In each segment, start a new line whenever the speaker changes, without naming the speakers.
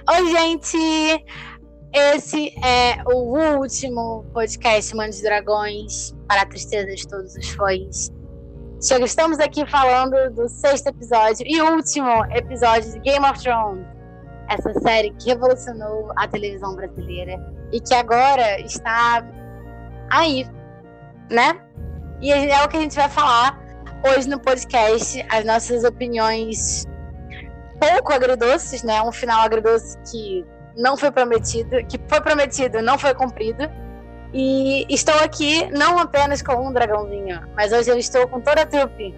Oi, gente! Esse é o último podcast de Dragões para a tristeza de todos os fãs. Chega, estamos aqui falando do sexto episódio e último episódio de Game of Thrones. Essa série que revolucionou a televisão brasileira e que agora está aí, né? E é o que a gente vai falar hoje no podcast, as nossas opiniões pouco agridoces, né? Um final agridoce que não foi prometido, que foi prometido, não foi cumprido. E estou aqui não apenas com um dragãozinho, mas hoje eu estou com toda a trupe.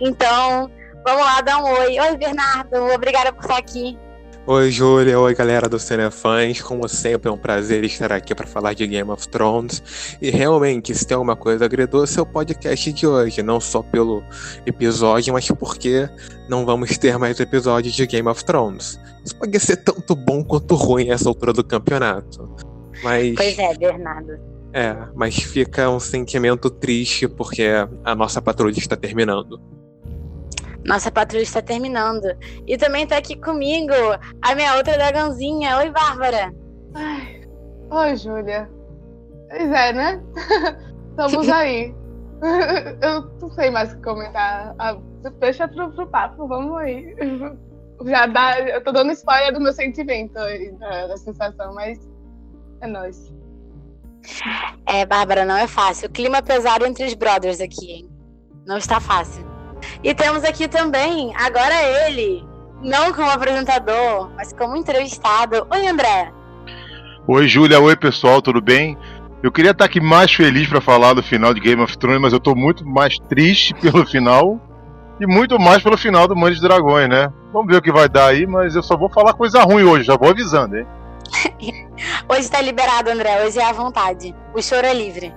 Então, vamos lá dar um oi. Oi, Bernardo, obrigada por estar aqui.
Oi, Júlia. Oi, galera do Cinefãs. Como sempre, é um prazer estar aqui para falar de Game of Thrones. E realmente, se tem alguma coisa agredoce, é o podcast de hoje. Não só pelo episódio, mas porque não vamos ter mais episódios de Game of Thrones. Isso pode ser tanto bom quanto ruim essa altura do campeonato. Mas...
Pois é, Bernardo.
É, mas fica um sentimento triste porque a nossa patrulha está terminando.
Nossa patrulha está terminando. E também está aqui comigo a minha outra dragãozinha. Oi, Bárbara.
Ai. Oi, Júlia. Pois é, né? Estamos aí. Eu não sei mais o que comentar. Ah, deixa pro, pro papo, vamos aí. Já dá. Eu tô dando spoiler do meu sentimento da sensação, mas é nóis.
É, Bárbara, não é fácil. O clima é pesado entre os brothers aqui, hein? Não está fácil. E temos aqui também, agora ele, não como apresentador, mas como entrevistado. Oi, André.
Oi, Júlia. Oi, pessoal, tudo bem? Eu queria estar aqui mais feliz para falar do final de Game of Thrones, mas eu estou muito mais triste pelo final e muito mais pelo final do Mãe de Dragões, né? Vamos ver o que vai dar aí, mas eu só vou falar coisa ruim hoje, já vou avisando, hein?
hoje está liberado, André, hoje é à vontade. O choro é livre.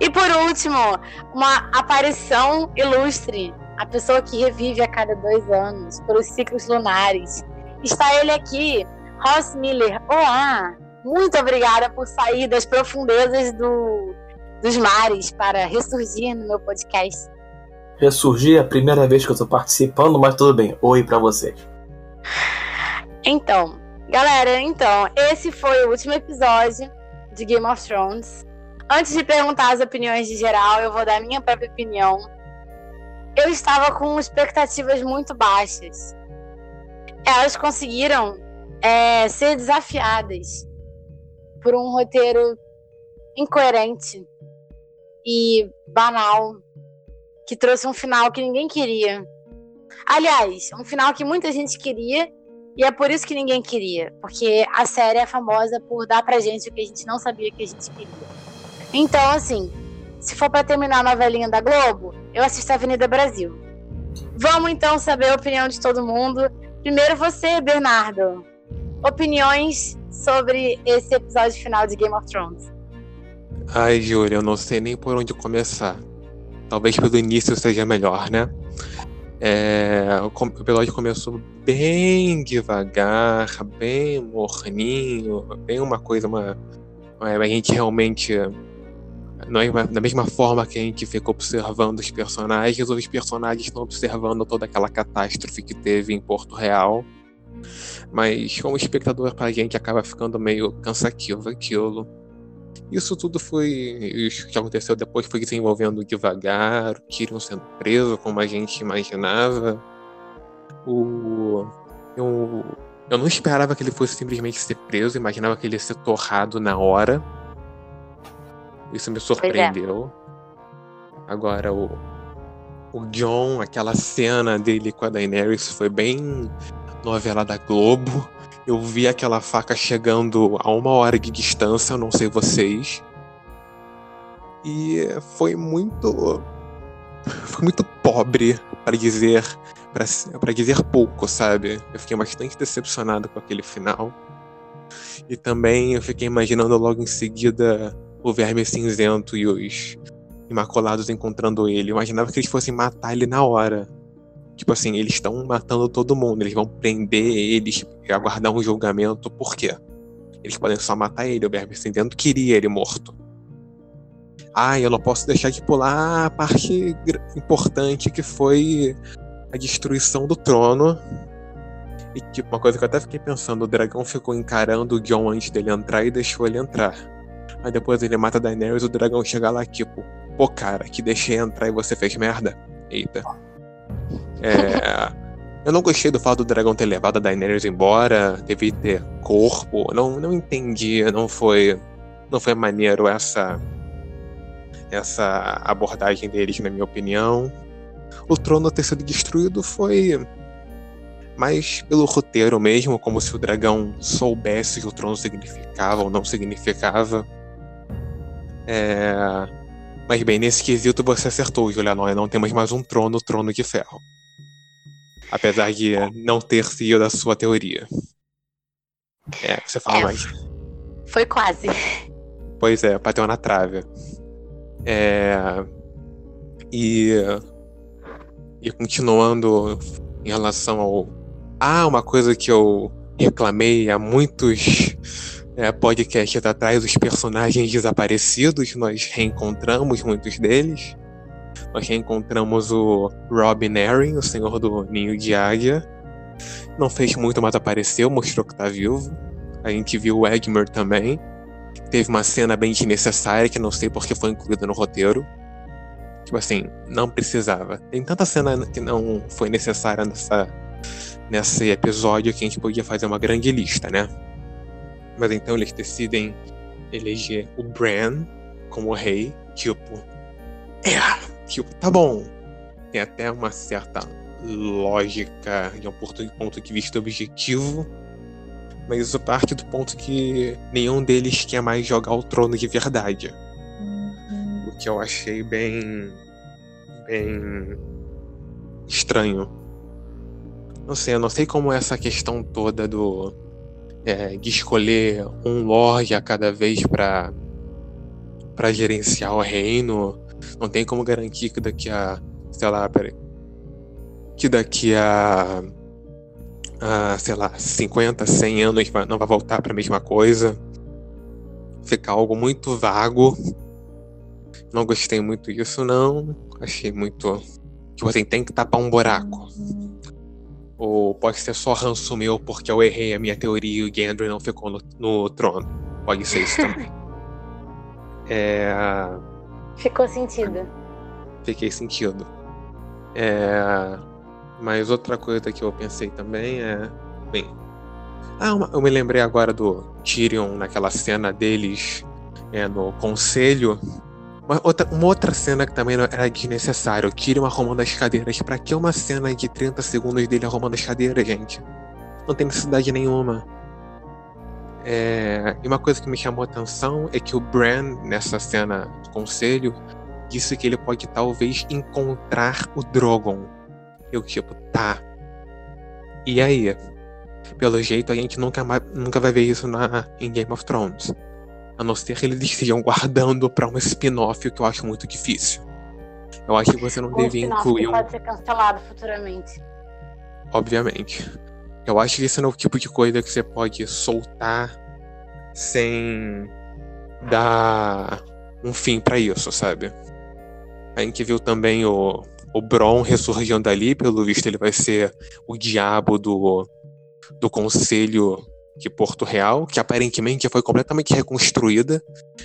E por último, uma aparição ilustre a pessoa que revive a cada dois anos, pelos ciclos lunares. Está ele aqui, Ross Miller. Olá! Muito obrigada por sair das profundezas do, dos mares para ressurgir no meu podcast.
Ressurgir é a primeira vez que eu estou participando, mas tudo bem. Oi para vocês.
Então, galera, então, esse foi o último episódio de Game of Thrones. Antes de perguntar as opiniões de geral, eu vou dar a minha própria opinião eu estava com expectativas muito baixas. Elas conseguiram é, ser desafiadas por um roteiro incoerente e banal que trouxe um final que ninguém queria. Aliás, um final que muita gente queria e é por isso que ninguém queria, porque a série é famosa por dar pra gente o que a gente não sabia que a gente queria. Então, assim, se for para terminar a novelinha da Globo, eu assisto a Avenida Brasil. Vamos então saber a opinião de todo mundo. Primeiro você, Bernardo. Opiniões sobre esse episódio final de Game of Thrones.
Ai, Júlia, eu não sei nem por onde começar. Talvez pelo início seja melhor, né? É, o episódio começou bem devagar, bem morninho, bem uma coisa, uma, a gente realmente da mesma forma que a gente fica observando os personagens, os personagens estão observando toda aquela catástrofe que teve em Porto Real. Mas como espectador, para a gente acaba ficando meio cansativo aquilo. Isso tudo foi. Isso que aconteceu depois foi desenvolvendo devagar, o Tyrion sendo preso, como a gente imaginava. O. Eu, eu não esperava que ele fosse simplesmente ser preso, imaginava que ele ia ser torrado na hora. Isso me é. surpreendeu. É. Agora, o, o John, aquela cena dele com a Daenerys foi bem novela da Globo. Eu vi aquela faca chegando a uma hora de distância, eu não sei vocês. E foi muito. Foi muito pobre, para dizer. para dizer pouco, sabe? Eu fiquei bastante decepcionado com aquele final. E também eu fiquei imaginando logo em seguida o Verme Cinzento e os Imaculados encontrando ele. Eu imaginava que eles fossem matar ele na hora. Tipo assim, eles estão matando todo mundo, eles vão prender eles e aguardar um julgamento. Por quê? Eles podem só matar ele, o Verme Cinzento queria ele morto. Ah, eu não posso deixar de pular a parte importante que foi a destruição do trono E tipo, uma coisa que eu até fiquei pensando, o dragão ficou encarando o Jon antes dele entrar e deixou ele entrar. Aí depois ele mata a Daenerys e o dragão chega lá, tipo, pô cara, que deixei entrar e você fez merda. Eita. É. Eu não gostei do fato do dragão ter levado a Daenerys embora, teve ter corpo. Não, não entendi, não foi. Não foi maneiro essa. Essa abordagem deles, na minha opinião. O trono ter sido destruído foi mas pelo roteiro mesmo, como se o dragão soubesse o que o trono significava ou não significava. É... Mas bem, nesse quesito você acertou, Julianóia. Não temos mais um trono, trono de ferro. Apesar de não ter sido a sua teoria. É, você fala
É.
mais.
Foi quase.
Pois é, bateu na trave. É... E... E continuando em relação ao... Ah, uma coisa que eu reclamei há muitos é, podcasts atrás, os personagens desaparecidos, nós reencontramos muitos deles. Nós reencontramos o Robin Arryn, o Senhor do Ninho de Águia. Não fez muito, mas apareceu, mostrou que tá vivo. A gente viu o Egmer também. Teve uma cena bem desnecessária que não sei porque foi incluída no roteiro. Tipo assim, não precisava. Tem tanta cena que não foi necessária nessa, nesse episódio que a gente podia fazer uma grande lista, né? Mas então eles decidem eleger o Bran como rei. Tipo, é, tipo, tá bom. Tem até uma certa lógica de um ponto- ponto de vista objetivo. Mas isso parte do ponto que nenhum deles quer mais jogar o trono de verdade. O que eu achei bem. bem. estranho. Não sei, eu não sei como essa questão toda do. É, de escolher um lorde a cada vez pra. pra gerenciar o reino. Não tem como garantir que daqui a. sei lá, peraí. Que daqui a. a sei lá, 50, 100 anos não vai voltar pra mesma coisa. Fica algo muito vago. Não gostei muito disso, não. Achei muito. Tipo assim, tem que tapar um buraco. Ou pode ser só ranço meu porque eu errei a minha teoria e o Gendry não ficou no, no trono. Pode ser isso também. É.
Ficou sentido.
Fiquei sentido. É. Mas outra coisa que eu pensei também é. Bem. Ah, uma- eu me lembrei agora do Tyrion naquela cena deles é, no conselho. Uma outra, uma outra cena que também era desnecessária. O Tyrion arrumando as cadeiras. Pra que uma cena de 30 segundos dele arrumando as cadeiras, gente? Não tem necessidade nenhuma. É, e uma coisa que me chamou a atenção é que o Bran, nessa cena do conselho, disse que ele pode talvez encontrar o Drogon. Eu, tipo, tá. E aí? Pelo jeito, a gente nunca, nunca vai ver isso na, em Game of Thrones. A não ser que eles estejam guardando pra um spin-off, o que eu acho muito difícil. Eu acho que você não
Um
devia incluir
que
um.
pode ser cancelado futuramente.
Obviamente. Eu acho que esse não é o tipo de coisa que você pode soltar sem dar um fim pra isso, sabe? A gente viu também o, o Bron ressurgindo ali, pelo visto ele vai ser o diabo do, do conselho de Porto Real, que aparentemente foi completamente reconstruída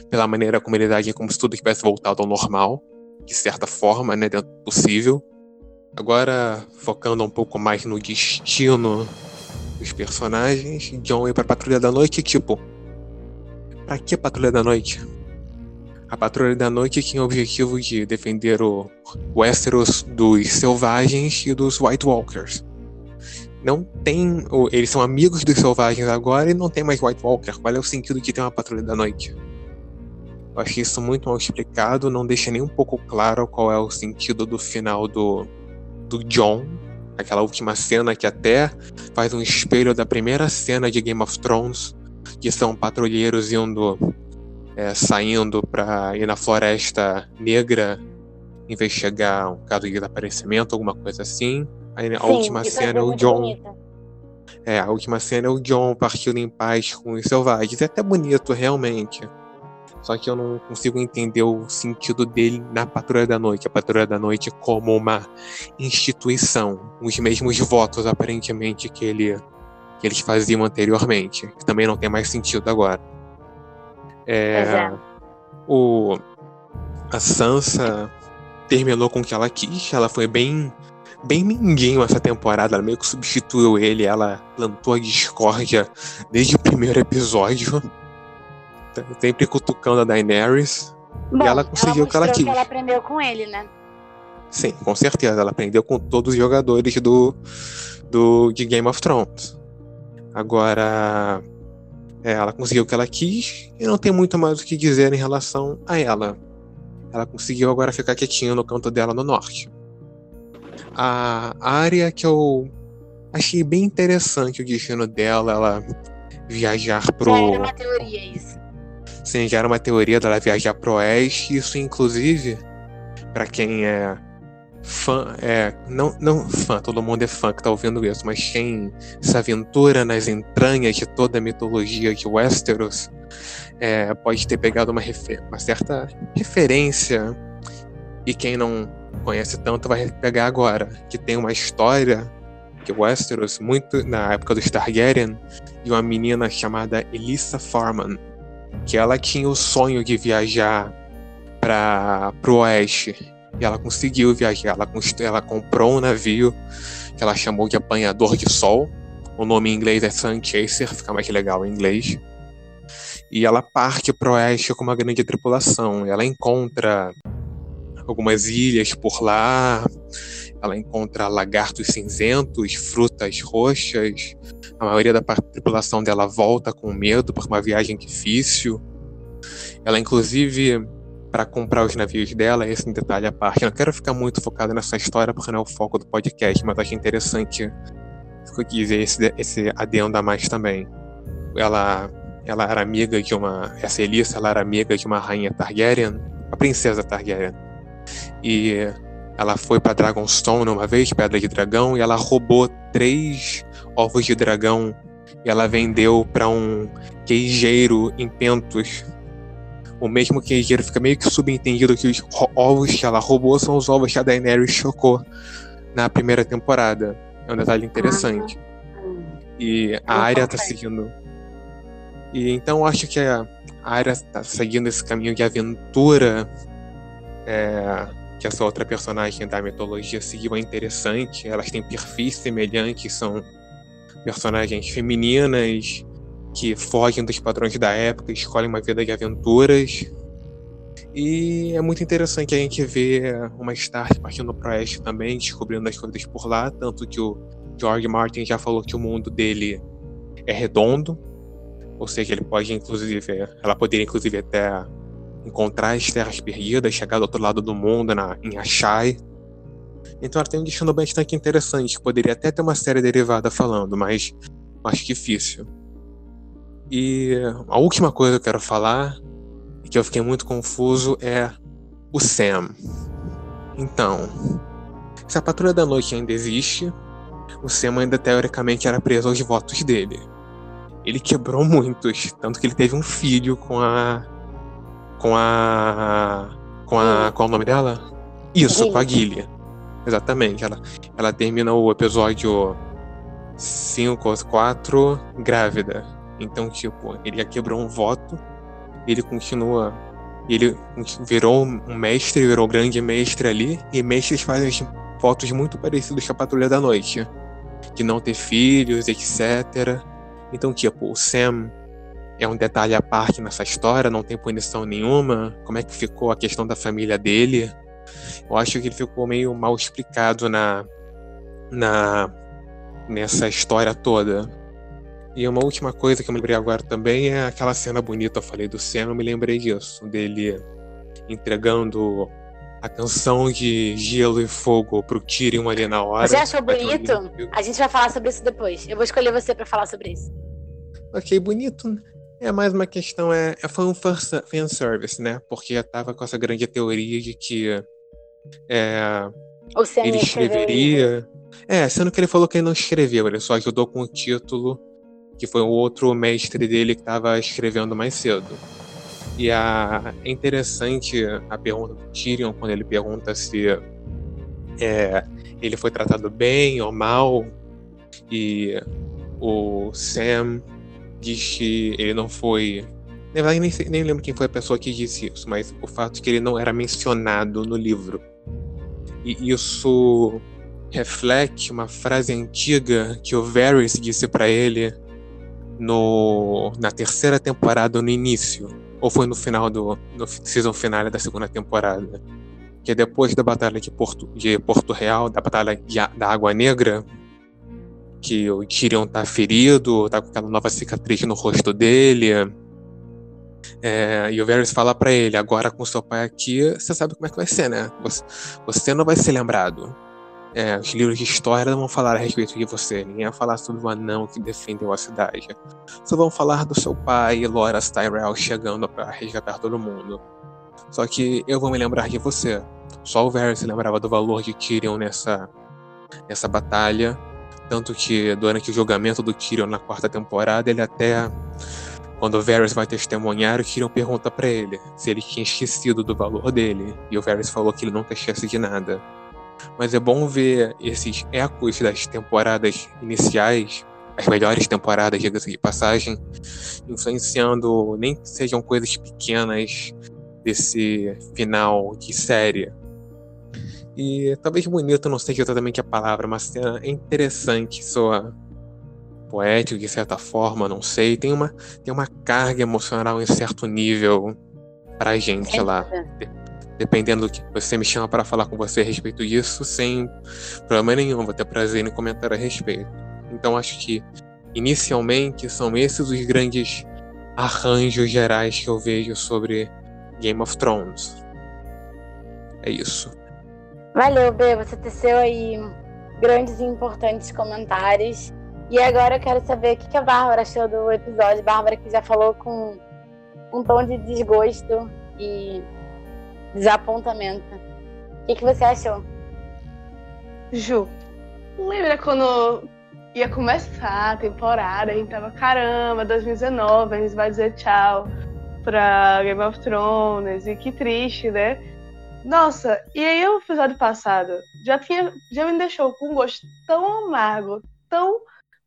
pela maneira como ele agia, como se tudo tivesse voltado ao normal, de certa forma, né, dentro do possível. Agora, focando um pouco mais no destino dos personagens, John ir pra Patrulha da Noite, tipo. Pra que Patrulha da Noite? A Patrulha da Noite tinha o objetivo de defender o Westeros dos selvagens e dos White Walkers. Não tem. Eles são amigos dos selvagens agora e não tem mais White Walker. Qual é o sentido de ter uma Patrulha da Noite? Eu achei isso muito mal explicado, não deixa nem um pouco claro qual é o sentido do final do, do John, aquela última cena que até faz um espelho da primeira cena de Game of Thrones, que são patrulheiros indo é, saindo para ir na floresta negra investigar um caso de desaparecimento, alguma coisa assim. Aí a
Sim,
última cena é o John.
bonito.
É, a última cena é o John partindo em paz com os selvagens. É até bonito, realmente. Só que eu não consigo entender o sentido dele na Patrulha da Noite. A Patrulha da Noite como uma instituição. Os mesmos votos, aparentemente, que ele que eles faziam anteriormente, que também não tem mais sentido agora. É,
é.
o, a Sansa terminou com o que ela quis, ela foi bem bem minguinho essa temporada, ela meio que substituiu ele, ela plantou a discórdia desde o primeiro episódio, tá sempre cutucando a Daenerys.
Bom,
ela conseguiu o que ela quis.
ela aprendeu com ele, né?
Sim, com certeza, ela aprendeu com todos os jogadores do, do de Game of Thrones. Agora, é, ela conseguiu o que ela quis e não tem muito mais o que dizer em relação a ela. Ela conseguiu agora ficar quietinha no canto dela no norte. A área que eu achei bem interessante o destino dela, ela viajar pro.
Já era uma teoria isso.
Sim, já era uma teoria dela viajar pro oeste. Isso, inclusive, pra quem é fã, é, não, não fã, todo mundo é fã que tá ouvindo isso, mas quem se aventura nas entranhas de toda a mitologia de Westeros é, pode ter pegado uma, refer- uma certa referência. E quem não conhece tanto vai pegar agora, que tem uma história de Westeros, muito na época dos Targaryen, de uma menina chamada Elissa Farman que ela tinha o sonho de viajar para pro oeste e ela conseguiu viajar. Ela, ela comprou um navio que ela chamou de Apanhador de Sol. O nome em inglês é Sun Chaser, fica mais legal em inglês. E ela parte pro oeste com uma grande tripulação. Ela encontra algumas ilhas por lá. Ela encontra lagartos cinzentos, frutas roxas. A maioria da tripulação dela volta com medo por uma viagem difícil. Ela, inclusive, para comprar os navios dela, esse é um detalhe à parte. Eu não quero ficar muito focado nessa história porque não é o foco do podcast, mas acho interessante dizer esse, esse adendo a mais também. Ela, ela era amiga de uma. Essa Elissa, ela era amiga de uma rainha Targaryen, a princesa Targaryen. E ela foi para Dragonstone uma vez, Pedra de Dragão, e ela roubou três ovos de dragão e ela vendeu para um queijeiro em Pentos. O mesmo queijeiro fica meio que subentendido que os ovos que ela roubou são os ovos que a Daenerys chocou na primeira temporada. É um detalhe interessante. E a área tá seguindo. E então eu acho que a área tá seguindo esse caminho de aventura é, que essa outra personagem da mitologia seguiu é interessante. Elas têm perfis semelhantes, são personagens femininas que fogem dos padrões da época, escolhem uma vida de aventuras. E é muito interessante a gente ver uma Stark partindo pro oeste também, descobrindo as coisas por lá, tanto que o George Martin já falou que o mundo dele é redondo, ou seja, ele pode inclusive, ela poderia inclusive até encontrar as terras perdidas, chegar do outro lado do mundo na, em Ashai. Então ela tem um destino bastante interessante, que poderia até ter uma série derivada falando, mas acho difícil. E a última coisa que eu quero falar, que eu fiquei muito confuso, é o Sam. Então, se a Patrulha da Noite ainda existe, o Sam ainda teoricamente era preso aos votos dele. Ele quebrou muitos, tanto que ele teve um filho com a. com a. com a. qual é o nome dela? Isso, com a Gilly. Exatamente. Ela, ela termina o episódio 5 ou 4 grávida. Então, tipo, ele já quebrou um voto, ele continua. Ele virou um mestre, virou um grande mestre ali, e mestres fazem votos muito parecidos com a Patrulha da Noite. De não ter filhos, etc. Então, tipo, o Sam é um detalhe à parte nessa história, não tem punição nenhuma. Como é que ficou a questão da família dele? Eu acho que ele ficou meio mal explicado na, na nessa história toda. E uma última coisa que eu me lembrei agora também é aquela cena bonita, eu falei do Sam, eu me lembrei disso, dele entregando a canção de Gelo e Fogo pro Tyrion ali na hora.
Você achou bonito? A gente vai falar sobre isso depois. Eu vou escolher você pra falar sobre isso.
achei bonito. É mais uma questão, é, é- foi um fan- fanservice, né? Porque já tava com essa grande teoria de que é, ele escreveria. É, sendo que ele falou que ele não escreveu, ele só ajudou com o título, que foi o outro mestre dele que estava escrevendo mais cedo. E a, é interessante a pergunta do Tyrion, quando ele pergunta se é, ele foi tratado bem ou mal. E o Sam diz que ele não foi. Na verdade, nem, nem lembro quem foi a pessoa que disse isso, mas o fato de que ele não era mencionado no livro. E isso reflete uma frase antiga que o Varys disse pra ele no, na terceira temporada, no início. Ou foi no final do no season final da segunda temporada. Que é depois da Batalha de Porto, de Porto Real, da Batalha de da Água Negra, que o Tyrion tá ferido, tá com aquela nova cicatriz no rosto dele. É, e o Varys fala pra ele, agora com seu pai aqui, você sabe como é que vai ser, né? Você, você não vai ser lembrado. É, os livros de história não vão falar a respeito de você. Ninguém vai falar sobre o anão que defendeu a cidade. Só vão falar do seu pai Loras Tyrell chegando pra resgatar todo mundo. Só que eu vou me lembrar de você. Só o Varys se lembrava do valor de Tyrion nessa, nessa batalha. Tanto que durante o julgamento do Tyrion na quarta temporada, ele até. Quando o Varys vai testemunhar, o Tyrion pergunta pra ele se ele tinha esquecido do valor dele. E o Varys falou que ele nunca esquece de nada. Mas é bom ver esses ecos das temporadas iniciais, as melhores temporadas, diga-se de passagem, influenciando nem que sejam coisas pequenas desse final de série. E talvez bonito não seja exatamente a palavra, mas é interessante, soa poético de certa forma, não sei. Tem uma, tem uma carga emocional em certo nível pra gente
Sem
lá. Dependendo do que você me chama para falar com você a respeito disso, sem problema nenhum, vou ter prazer em comentar a respeito. Então acho que inicialmente são esses os grandes arranjos gerais que eu vejo sobre Game of Thrones. É isso.
Valeu, B. Você teceu aí grandes e importantes comentários. E agora eu quero saber o que a Bárbara achou do episódio. Bárbara que já falou com um tom de desgosto e desapontamento. O que, que você achou?
Ju, lembra quando ia começar a temporada, a gente tava, caramba, 2019, a gente vai dizer tchau pra Game of Thrones, e que triste, né? Nossa, e aí o episódio passado já tinha, já me deixou com um gosto tão amargo, tão,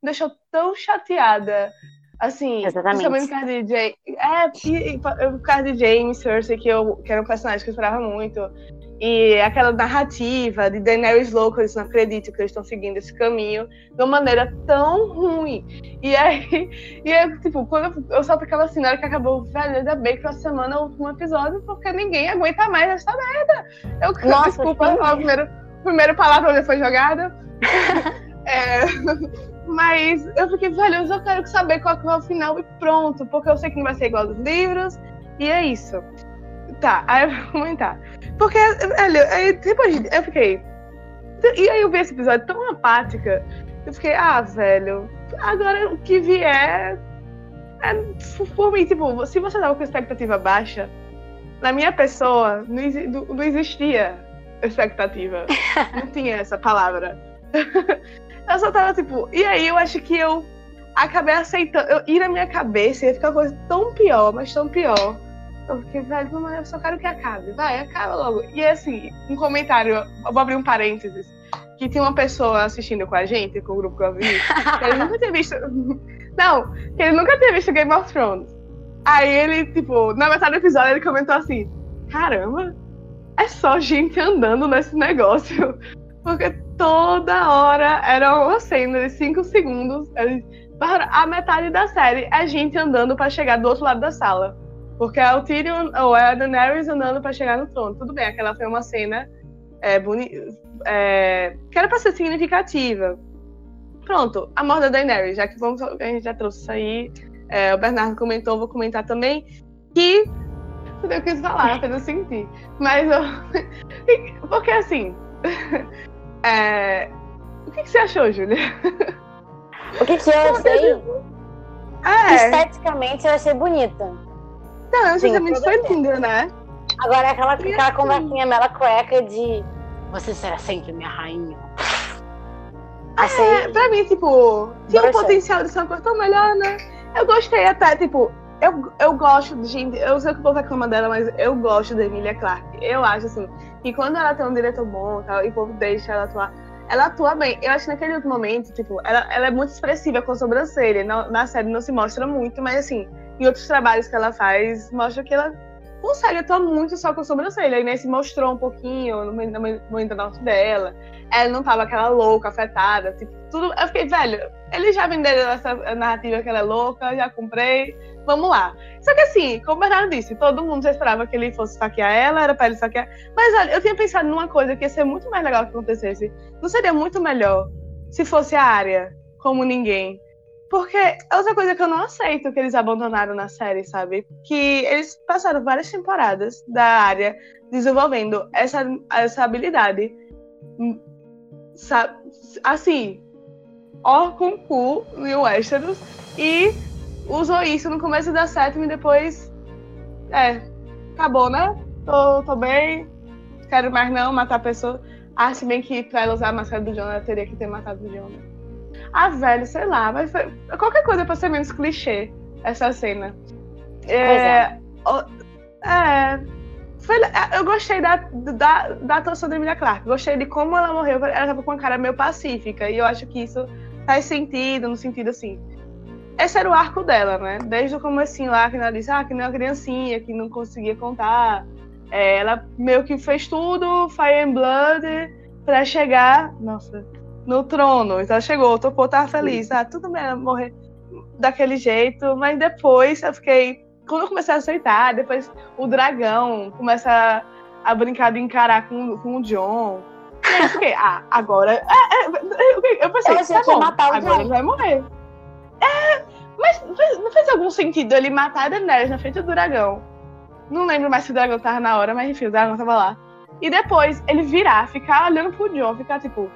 me deixou tão chateada, assim,
Exatamente.
principalmente por causa de James, é, por causa de James Cersei, que, eu, que era um personagem que eu esperava muito, e aquela narrativa de Daenerys louca, eles não acreditam que eles estão seguindo esse caminho de uma maneira tão ruim. E aí, e tipo, quando eu, eu só ficava assim, na hora que acabou, velho, ainda bem que a semana é o último episódio, porque ninguém aguenta mais essa merda. Eu,
Nossa,
desculpa, a primeira, primeira palavra foi jogada. É, mas eu fiquei, velho, eu só quero saber qual que é o final e pronto, porque eu sei que não vai ser igual dos livros, e é isso. Tá, aí eu vou comentar. Porque, velho, aí depois de- eu fiquei. E aí eu vi esse episódio tão apática. Eu fiquei, ah, velho, agora o que vier. É, por mim, tipo, se você tava com expectativa baixa, na minha pessoa não, não- existia expectativa. Não tinha essa palavra. eu só tava tipo. E aí eu acho que eu acabei aceitando. Eu ir na minha cabeça ia ficar uma coisa tão pior, mas tão pior. Eu fiquei, velho, eu só quero que acabe. Vai, acaba logo. E assim, um comentário, eu vou abrir um parênteses. Que tinha uma pessoa assistindo com a gente, com o grupo que eu vi, que ele nunca tinha visto. Não, que ele nunca tinha visto Game of Thrones. Aí ele, tipo, na metade do episódio, ele comentou assim: Caramba, é só gente andando nesse negócio. Porque toda hora era uma cena de 5 segundos. Ele, "Bárbara, A metade da série é gente andando pra chegar do outro lado da sala. Porque é o Tyrion ou é a Daenerys andando pra chegar no trono. Tudo bem, aquela foi uma cena é, boni é, que era pra ser significativa. Pronto, a morte da Daenerys, já que vamos, a gente já trouxe isso aí. é, o Bernardo comentou, vou comentar também. Que. Eu quis falar, eu sentir. Mas eu. Porque assim. é, o que, que você achou, Júlia?
O que, que eu achei?
É,
Esteticamente eu achei bonita.
Não, justamente
tudo
foi
bem.
lindo, né?
Agora aquela, aquela
assim?
conversinha mela cueca de você será sempre minha rainha. Achei.
É, pra mim, tipo, tinha um potencial de ser uma coisa tão melhor, né? Eu gostei até, tipo, eu, eu gosto de gente. Eu sei que o povo reclama dela, mas eu gosto da Emilia Clarke. Eu acho, assim, que quando ela tem um diretor bom e tal, e o povo deixa ela atuar. ela atua bem. Eu acho que naquele outro momento, tipo, ela, ela é muito expressiva com a sobrancelha. Na, na série não se mostra muito, mas assim, em outros trabalhos que ela faz, mostra que ela consegue atuar muito só com a sobrancelha. E nesse mostrou um pouquinho no momento dela. Ela não tava aquela louca, afetada. Tipo, tudo. Eu fiquei, velho, eles já venderam essa narrativa que ela é louca, já comprei. Vamos lá. Só que assim, como o Bernardo disse, todo mundo já esperava que ele fosse saquear ela, era pra ele saquear. Mas olha, eu tinha pensado numa coisa que ia ser muito mais legal que acontecesse. Não seria muito melhor se fosse a área como ninguém? Porque é outra coisa que eu não aceito que eles abandonaram na série, sabe? Que eles passaram várias temporadas da área desenvolvendo essa, essa habilidade. Hum? Assim, ó com cu e Westeros e usou isso no começo da sétima e depois. É, acabou, né? Tô, tô bem, quero mais não matar a pessoa. Ah, se bem que pra ela usar a máscara do Jonah, ela teria que ter matado o Jonah. Ah, velho, sei lá, mas foi qualquer coisa pra ser menos clichê essa cena. É. é. é foi, é, eu gostei da, da, da atuação da Emilia Clarke. Gostei de como ela morreu. Ela tava com uma cara meio pacífica. E eu acho que isso faz sentido, no sentido assim. Esse era o arco dela, né? Desde o comecinho lá, que ela disse, ah, que nem uma criancinha, que não conseguia contar. É, ela meio que fez tudo, Fire and Blood, pra chegar. Nossa, no trono. Então chegou, topou, tava feliz. Ah, tudo bem morrer daquele jeito. Mas depois eu fiquei. Quando eu comecei a aceitar, depois o dragão começa a, a brincar de encarar com, com o John. Eu fiquei, ah, agora. É, é, eu pensei, eu tá bom, matar agora ele vai morrer. É, mas não fez algum sentido ele matar a Daenerys na frente do dragão. Não lembro mais se o dragão tava na hora, mas enfim, o dragão tava lá. E depois ele virar, ficar olhando pro John, ficar tipo,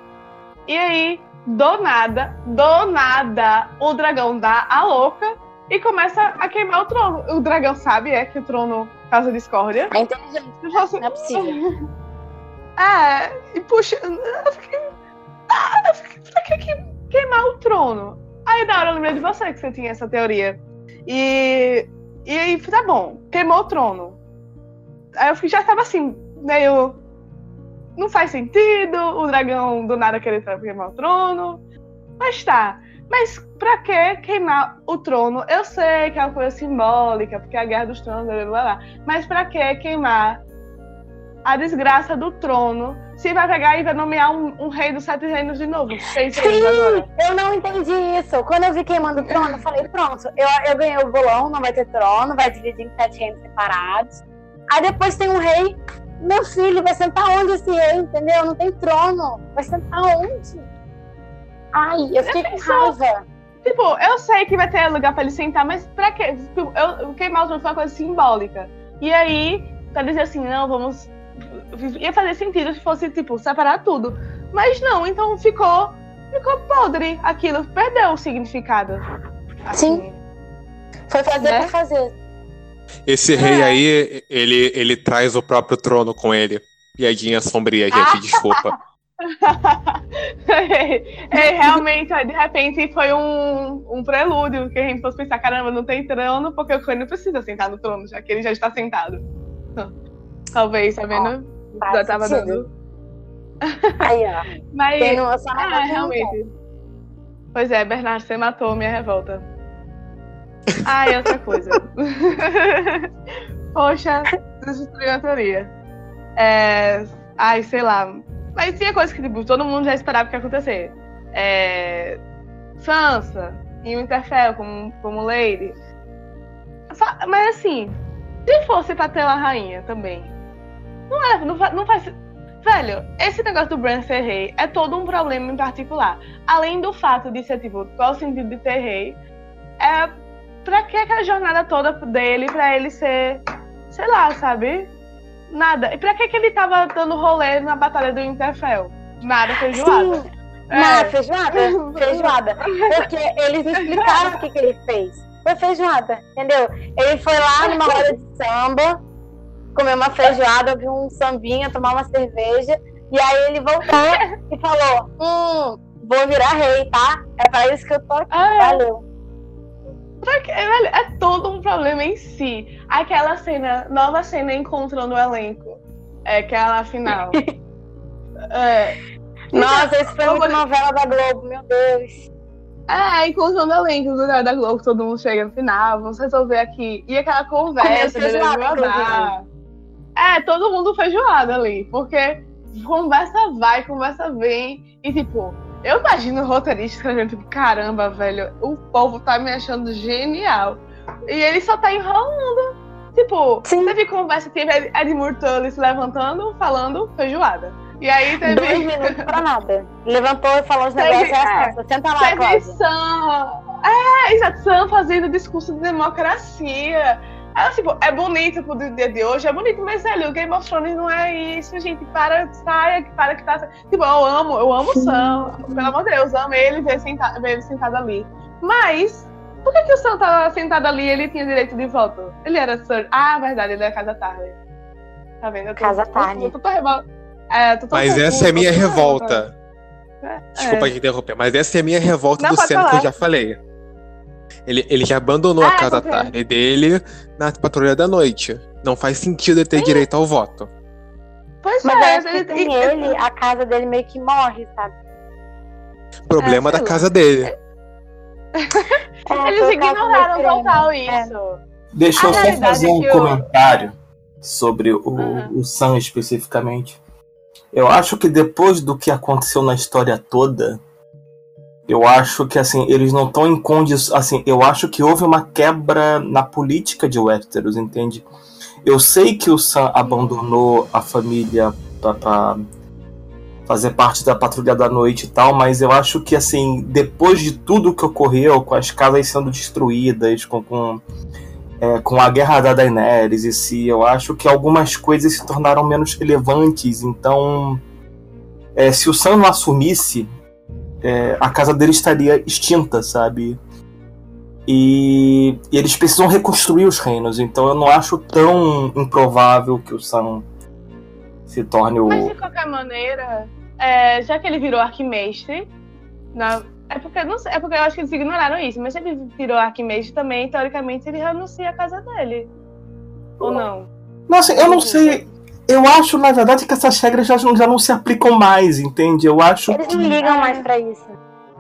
e aí, do nada, do nada, o dragão dá a louca e começa a queimar o trono. O dragão sabe, é que o trono causa discórdia.
É inteligente. Não é possível.
É, e puxa, eu fiquei. Ah, eu fiquei pra que queimar o trono? Aí na hora eu lembrei de você que você tinha essa teoria. E, e aí, tá bom, queimou o trono. Aí eu já tava assim, meio não faz sentido o dragão do nada querer queimar o trono. Mas tá. Mas pra que queimar o trono? Eu sei que é uma coisa simbólica, porque é a guerra dos tronos, blá blá blá. Mas pra que queimar a desgraça do trono se vai pegar e vai nomear um, um rei dos sete reinos de novo?
Sim, eu não entendi isso. Quando eu vi queimando o trono, eu falei, pronto, eu, eu ganhei o bolão, não vai ter trono, vai dividir em sete reinos separados. Aí depois tem um rei meu filho vai sentar onde esse rei, entendeu? Não tem trono. Vai sentar onde? Ai, eu fiquei com raiva.
Tipo, eu sei que vai ter lugar pra ele sentar, mas pra quê? Tipo, eu, queimar o trono foi uma coisa simbólica. E aí, pra dizer assim, não, vamos. Ia fazer sentido se fosse, tipo, separar tudo. Mas não, então ficou. Ficou podre aquilo, perdeu o significado.
Assim, Sim. Foi fazer né? pra fazer.
Esse rei é. aí, ele, ele traz o próprio trono com ele. Piadinha sombria, gente, desculpa.
é, realmente, de repente foi um, um prelúdio que a gente fosse pensar, caramba, não tem trono, porque o Coelho não precisa sentar no trono, já que ele já está sentado. Talvez, tá vendo?
Oh, já tava dando. Aí, ó.
Mas, tem noção, é, realmente. Pois é, Bernardo, você matou minha revolta. Ah, e outra coisa. Poxa, destruiu a teoria. É... Ai, sei lá. Mas tinha coisa que tipo, todo mundo já esperava que ia acontecer. É... Sansa e o Interfell como, como Lady. Mas assim, se fosse pra ter uma rainha também. Não é, não, não faz. Velho, esse negócio do Bran ser rei é todo um problema em particular. Além do fato de ser, tipo, qual o sentido de ter rei? É pra que aquela jornada toda dele pra ele ser, sei lá, sabe? Nada. E pra que, que ele tava dando rolê na Batalha do Interfell? Nada, feijoada. Sim.
É. Nada, feijoada? feijoada. Porque eles explicaram o que, que ele fez. Foi feijoada, entendeu? Ele foi lá numa roda de samba, comer uma feijoada, ouvir um sambinha, tomar uma cerveja, e aí ele voltou e falou: Hum, vou virar rei, tá? É pra isso que eu tô aqui. Ah, é.
É todo um problema em si. Aquela cena, nova cena encontrando o elenco. É, que é a final. é,
Nossa, isso foi muito novela da Globo, meu Deus.
É, inclusão do elenco do da Globo, todo mundo chega no final, vamos resolver aqui. E aquela conversa de
feijoada,
É, todo mundo feijoada ali, porque conversa vai, conversa vem, e tipo, eu imagino o roteirista escrevendo, tipo, caramba, velho, o povo tá me achando genial. E ele só tá enrolando. Tipo,
Sim.
teve conversa, teve Edmure Tully se levantando, falando feijoada. E aí teve.
Dois minutos pra nada. Levantou e falou os negócios.
é,
É, senta lá,
Teve
Cláudia.
Sam. É, exato, Sam fazendo discurso de democracia. Aí, tipo, é bonito pro dia de hoje, é bonito, mas velho, o Game of Thrones não é isso, gente. Para, saia, para que tá. Tipo, eu amo, eu amo o Sam. Pelo amor de Deus, amo ele ver, senta, ver ele sentado ali. Mas, por que, que o Sam tava sentado ali e ele tinha direito de voto? Ele era Sir. Ah, verdade, ele é Casa Tarly. Tá vendo? Eu tô-
Casa Tarly.
tô- tô- tô revol- é, tô- tô
Mas essa é a minha revolta.
É.
Desculpa te interromper, mas essa é a minha revolta
Não,
do Sam que eu já falei. Ele, ele já abandonou a
Ah,
casa
porque-
tarde dele na patrulha da noite. Não faz sentido ele ter direito ao voto.
Pois
Mas
é,
acho que
ele-
sem
ele-
ele, a casa dele meio que morre, sabe?
Problema
É,
da casa dele.
É,
Eles ignoraram total
É.
isso.
Deixa eu só
realidade
fazer
é
um
eu-
comentário sobre o,
Aham.
o Sam especificamente. Eu acho que depois do que aconteceu na história toda, eu acho que assim, eles não estão em condições. Assim, eu acho que houve uma quebra na política de Westeros, entende? Eu sei que o Sam abandonou a família para fazer parte da patrulha da noite e tal, mas eu acho que assim, depois de tudo que ocorreu, com as casas sendo destruídas, com, com é, com a guerra da Daenerys e se eu acho que algumas coisas se tornaram menos relevantes. Então, é, se o Sam não assumisse, é, a casa dele estaria extinta, sabe? E, e eles precisam reconstruir os reinos. Então, eu não acho tão improvável que o Sam se torne o.
Mas de qualquer maneira, é, já que ele virou arquimestre, na- é, porque, não é porque eu acho que eles ignoraram isso, mas se ele virou arquimestre também, teoricamente ele renuncia à casa dele. Ou não?
Nossa, eu não sei. Eu acho, na verdade, que essas regras já, não- já não se aplicam mais, entende? Eu acho
Eles
que.
não ligam mais pra isso.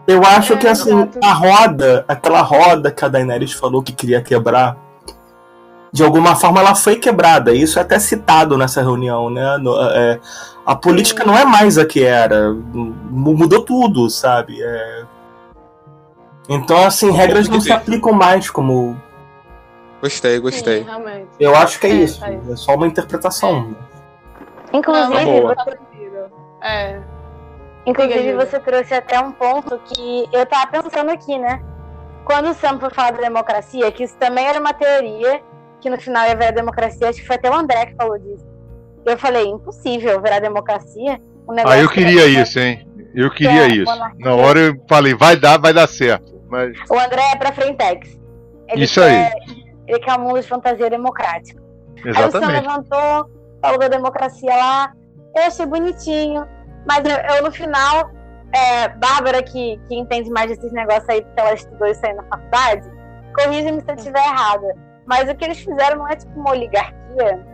Eu acho
É,
que assim,
exato.
a roda, aquela roda que a Daenerys falou que queria quebrar, de alguma forma ela foi quebrada. Isso é até citado nessa reunião, né? No- é, a política não é mais a que era. mu- Mudou tudo, sabe? É, Então, assim, regras não se aplicam mais como.
Gostei,
Sim,
gostei.
realmente.
Eu acho que é
É,
isso.
é isso.
É só uma interpretação.
Inclusive,
boa.
você,
É.
inclusive você trouxe até um ponto que eu tava pensando aqui, né? Quando o Sam foi falar da democracia, que isso também era uma teoria, que no final ia virar democracia, acho que foi até o André que falou disso. Eu falei, impossível virar democracia. Um negócio
Ah, eu
que
queria
vai-
isso, hein? Eu queria
É,
isso.
monarquia.
Na hora eu falei, vai dar, vai dar certo. Mas
O André é pra Frentex. Ele
Isso
quer, Ele quer um mundo de fantasia democrático. Aí o Sam
exatamente.
levantou, falou da democracia lá. Eu achei bonitinho. Mas eu, eu, no final, é, Bárbara, que, que entende mais desses negócios aí, porque ela estudou isso aí na faculdade, corrija-me se eu estiver errada. Mas o que eles fizeram não é tipo uma oligarquia.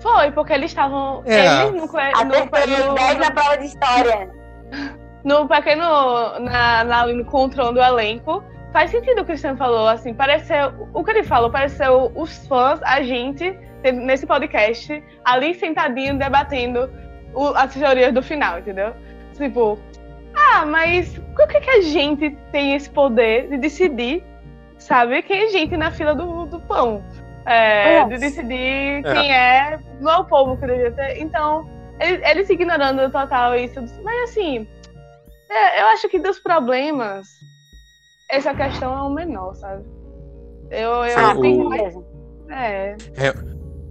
Foi, porque eles estavam.
É.
Eles no, no,
no, 10 na prova de história.
no pequeno. Na, na, no controle do elenco. Faz sentido o que o Cristiano falou, assim, pareceu. O que ele falou pareceu os fãs, a gente, nesse podcast, ali sentadinho, debatendo o, as teorias do final, entendeu? Tipo, ah, mas por que, que a gente tem esse poder de decidir, sabe, quem é gente na fila do, do pão? É, de decidir quem é, não é o povo que devia ter. Então, eles, eles ignorando total isso. Mas assim, é, eu acho que dos problemas, essa questão é o menor, sabe? Eu, eu
Ah,
o-
tenho-
beleza.
é,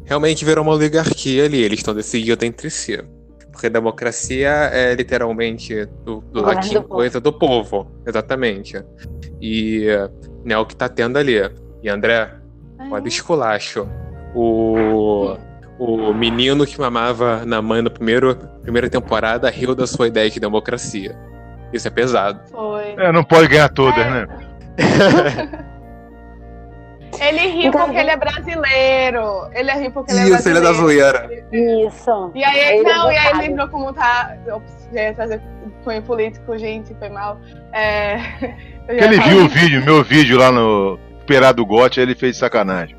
Realmente virou uma oligarquia ali, eles estão decidindo entre si. Porque democracia é literalmente do, do latim
do povo.
coisa do povo, exatamente. E né, é o que tá tendo ali. E André, olha o esculacho. O, o menino que mamava na mãe na primeiro, primeira temporada riu da sua ideia de democracia. Isso é pesado.
foi.
É, não pode ganhar todas, né?
Ele riu
Então,
porque ele é brasileiro. Ele é riu porque ele é
Isso, ele é da
brasileiro.
zoeira.
Isso.
E aí,
Ele é
não, e aí ele lembrou como tá. Ops, já ia trazer cunho político, gente, foi mal. É,
ele viu o vídeo, meu vídeo lá no Perado Gote, aí ele fez sacanagem.